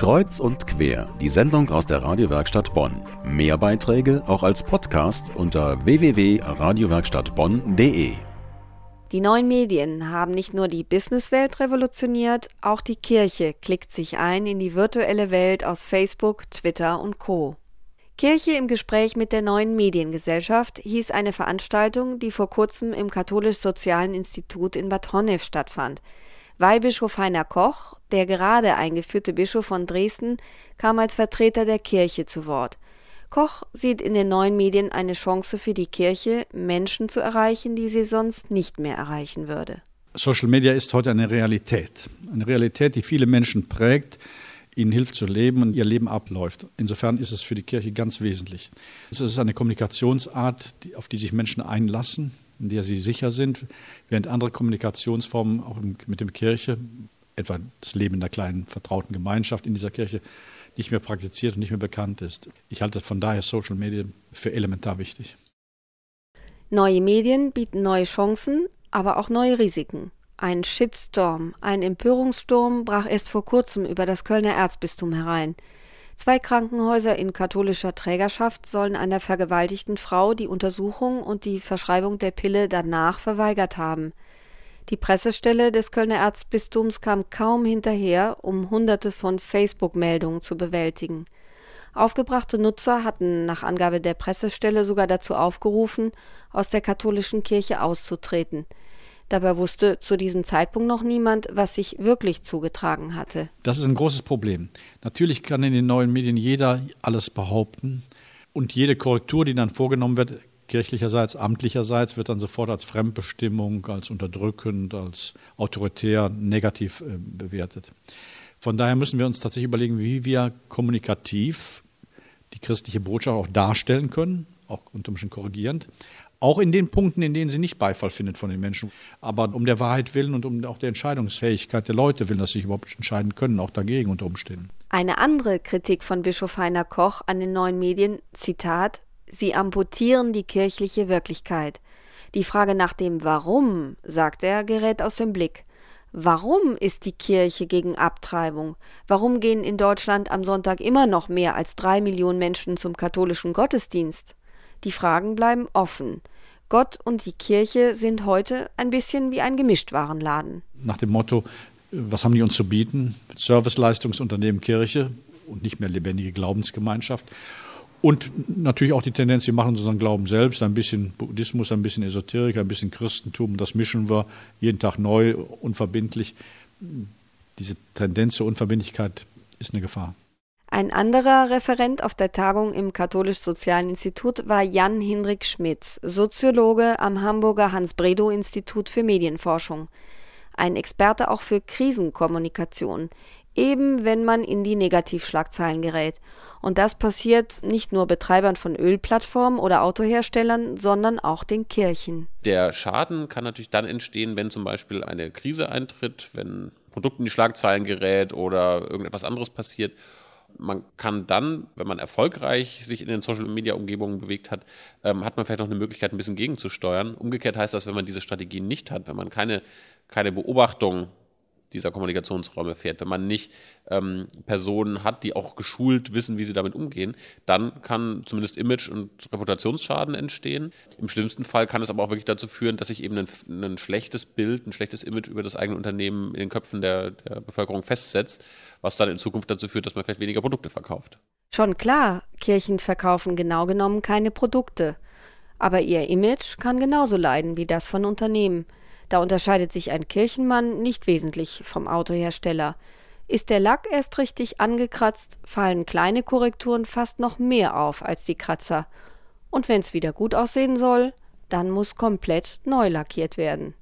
Kreuz und quer, die Sendung aus der Radiowerkstatt Bonn. Mehr Beiträge auch als Podcast unter www.radiowerkstattbonn.de. Die neuen Medien haben nicht nur die Businesswelt revolutioniert, auch die Kirche klickt sich ein in die virtuelle Welt aus Facebook, Twitter und Co. Kirche im Gespräch mit der neuen Mediengesellschaft hieß eine Veranstaltung, die vor kurzem im Katholisch-Sozialen Institut in Bad Honnef stattfand. Weihbischof Heiner Koch, der gerade eingeführte Bischof von Dresden, kam als Vertreter der Kirche zu Wort. Koch sieht in den neuen Medien eine Chance für die Kirche, Menschen zu erreichen, die sie sonst nicht mehr erreichen würde. Social Media ist heute eine Realität. Eine Realität, die viele Menschen prägt, ihnen hilft zu leben und ihr Leben abläuft. Insofern ist es für die Kirche ganz wesentlich. Es ist eine Kommunikationsart, auf die sich Menschen einlassen, in der sie sicher sind, während andere Kommunikationsformen auch mit der Kirche, etwa das Leben in der kleinen vertrauten Gemeinschaft in dieser Kirche, nicht mehr praktiziert und nicht mehr bekannt ist. Ich halte von daher Social Media für elementar wichtig. Neue Medien bieten neue Chancen, aber auch neue Risiken. Ein Shitstorm, ein Empörungssturm brach erst vor kurzem über das Kölner Erzbistum herein. Zwei Krankenhäuser in katholischer Trägerschaft sollen einer vergewaltigten Frau die Untersuchung und die Verschreibung der Pille danach verweigert haben. Die Pressestelle des Kölner Erzbistums kam kaum hinterher, um hunderte von Facebook-Meldungen zu bewältigen. Aufgebrachte Nutzer hatten nach Angabe der Pressestelle sogar dazu aufgerufen, aus der katholischen Kirche auszutreten. Dabei wusste zu diesem Zeitpunkt noch niemand, was sich wirklich zugetragen hatte. Das ist ein großes Problem. Natürlich kann in den neuen Medien jeder alles behaupten. Und jede Korrektur, die dann vorgenommen wird, kirchlicherseits, amtlicherseits, wird dann sofort als Fremdbestimmung, als unterdrückend, als autoritär negativ äh, bewertet. Von daher müssen wir uns tatsächlich überlegen, wie wir kommunikativ die christliche Botschaft auch darstellen können, auch unter Umständen korrigierend, auch in den Punkten, in denen sie nicht Beifall findet von den Menschen. Aber um der Wahrheit willen und um auch der Entscheidungsfähigkeit der Leute willen, dass sie sich überhaupt entscheiden können, auch dagegen unter Umständen. Eine andere Kritik von Bischof Heiner Koch an den neuen Medien, Zitat, sie amputieren die kirchliche Wirklichkeit. Die Frage nach dem Warum, sagt er, gerät aus dem Blick. Warum ist die Kirche gegen Abtreibung? Warum gehen in Deutschland am Sonntag immer noch mehr als drei Millionen Menschen zum katholischen Gottesdienst? Die Fragen bleiben offen. Gott und die Kirche sind heute ein bisschen wie ein Gemischtwarenladen. Nach dem Motto, was haben die uns zu bieten? Serviceleistungsunternehmen Kirche und nicht mehr lebendige Glaubensgemeinschaft. Und natürlich auch die Tendenz, wir machen unseren Glauben selbst, ein bisschen Buddhismus, ein bisschen Esoterik, ein bisschen Christentum, das mischen wir jeden Tag neu, unverbindlich. Diese Tendenz zur Unverbindlichkeit ist eine Gefahr. Ein anderer Referent auf der Tagung im Katholisch-Sozialen Institut war Jan Hinrik Schmitz, Soziologe am Hamburger Hans-Bredow-Institut für Medienforschung. Ein Experte auch für Krisenkommunikation, eben wenn man in die Negativschlagzeilen gerät. Und das passiert nicht nur Betreibern von Ölplattformen oder Autoherstellern, sondern auch den Kirchen. Der Schaden kann natürlich dann entstehen, wenn zum Beispiel eine Krise eintritt, wenn Produkt in die Schlagzeilen gerät oder irgendetwas anderes passiert man kann dann, wenn man erfolgreich sich in den Social Media Umgebungen bewegt hat, ähm, hat man vielleicht noch eine Möglichkeit, ein bisschen gegenzusteuern. Umgekehrt heißt das, wenn man diese Strategien nicht hat, wenn man keine, keine Beobachtung dieser Kommunikationsräume fährt, wenn man nicht ähm, Personen hat, die auch geschult wissen, wie sie damit umgehen, dann kann zumindest Image- und Reputationsschaden entstehen. Im schlimmsten Fall kann es aber auch wirklich dazu führen, dass sich eben ein, ein schlechtes Bild, ein schlechtes Image über das eigene Unternehmen in den Köpfen der, der Bevölkerung festsetzt, was dann in Zukunft dazu führt, dass man vielleicht weniger Produkte verkauft. Schon klar, Kirchen verkaufen genau genommen keine Produkte. Aber ihr Image kann genauso leiden wie das von Unternehmen. Da unterscheidet sich ein Kirchenmann nicht wesentlich vom Autohersteller. Ist der Lack erst richtig angekratzt, fallen kleine Korrekturen fast noch mehr auf als die Kratzer. Und wenn's wieder gut aussehen soll, dann muss komplett neu lackiert werden.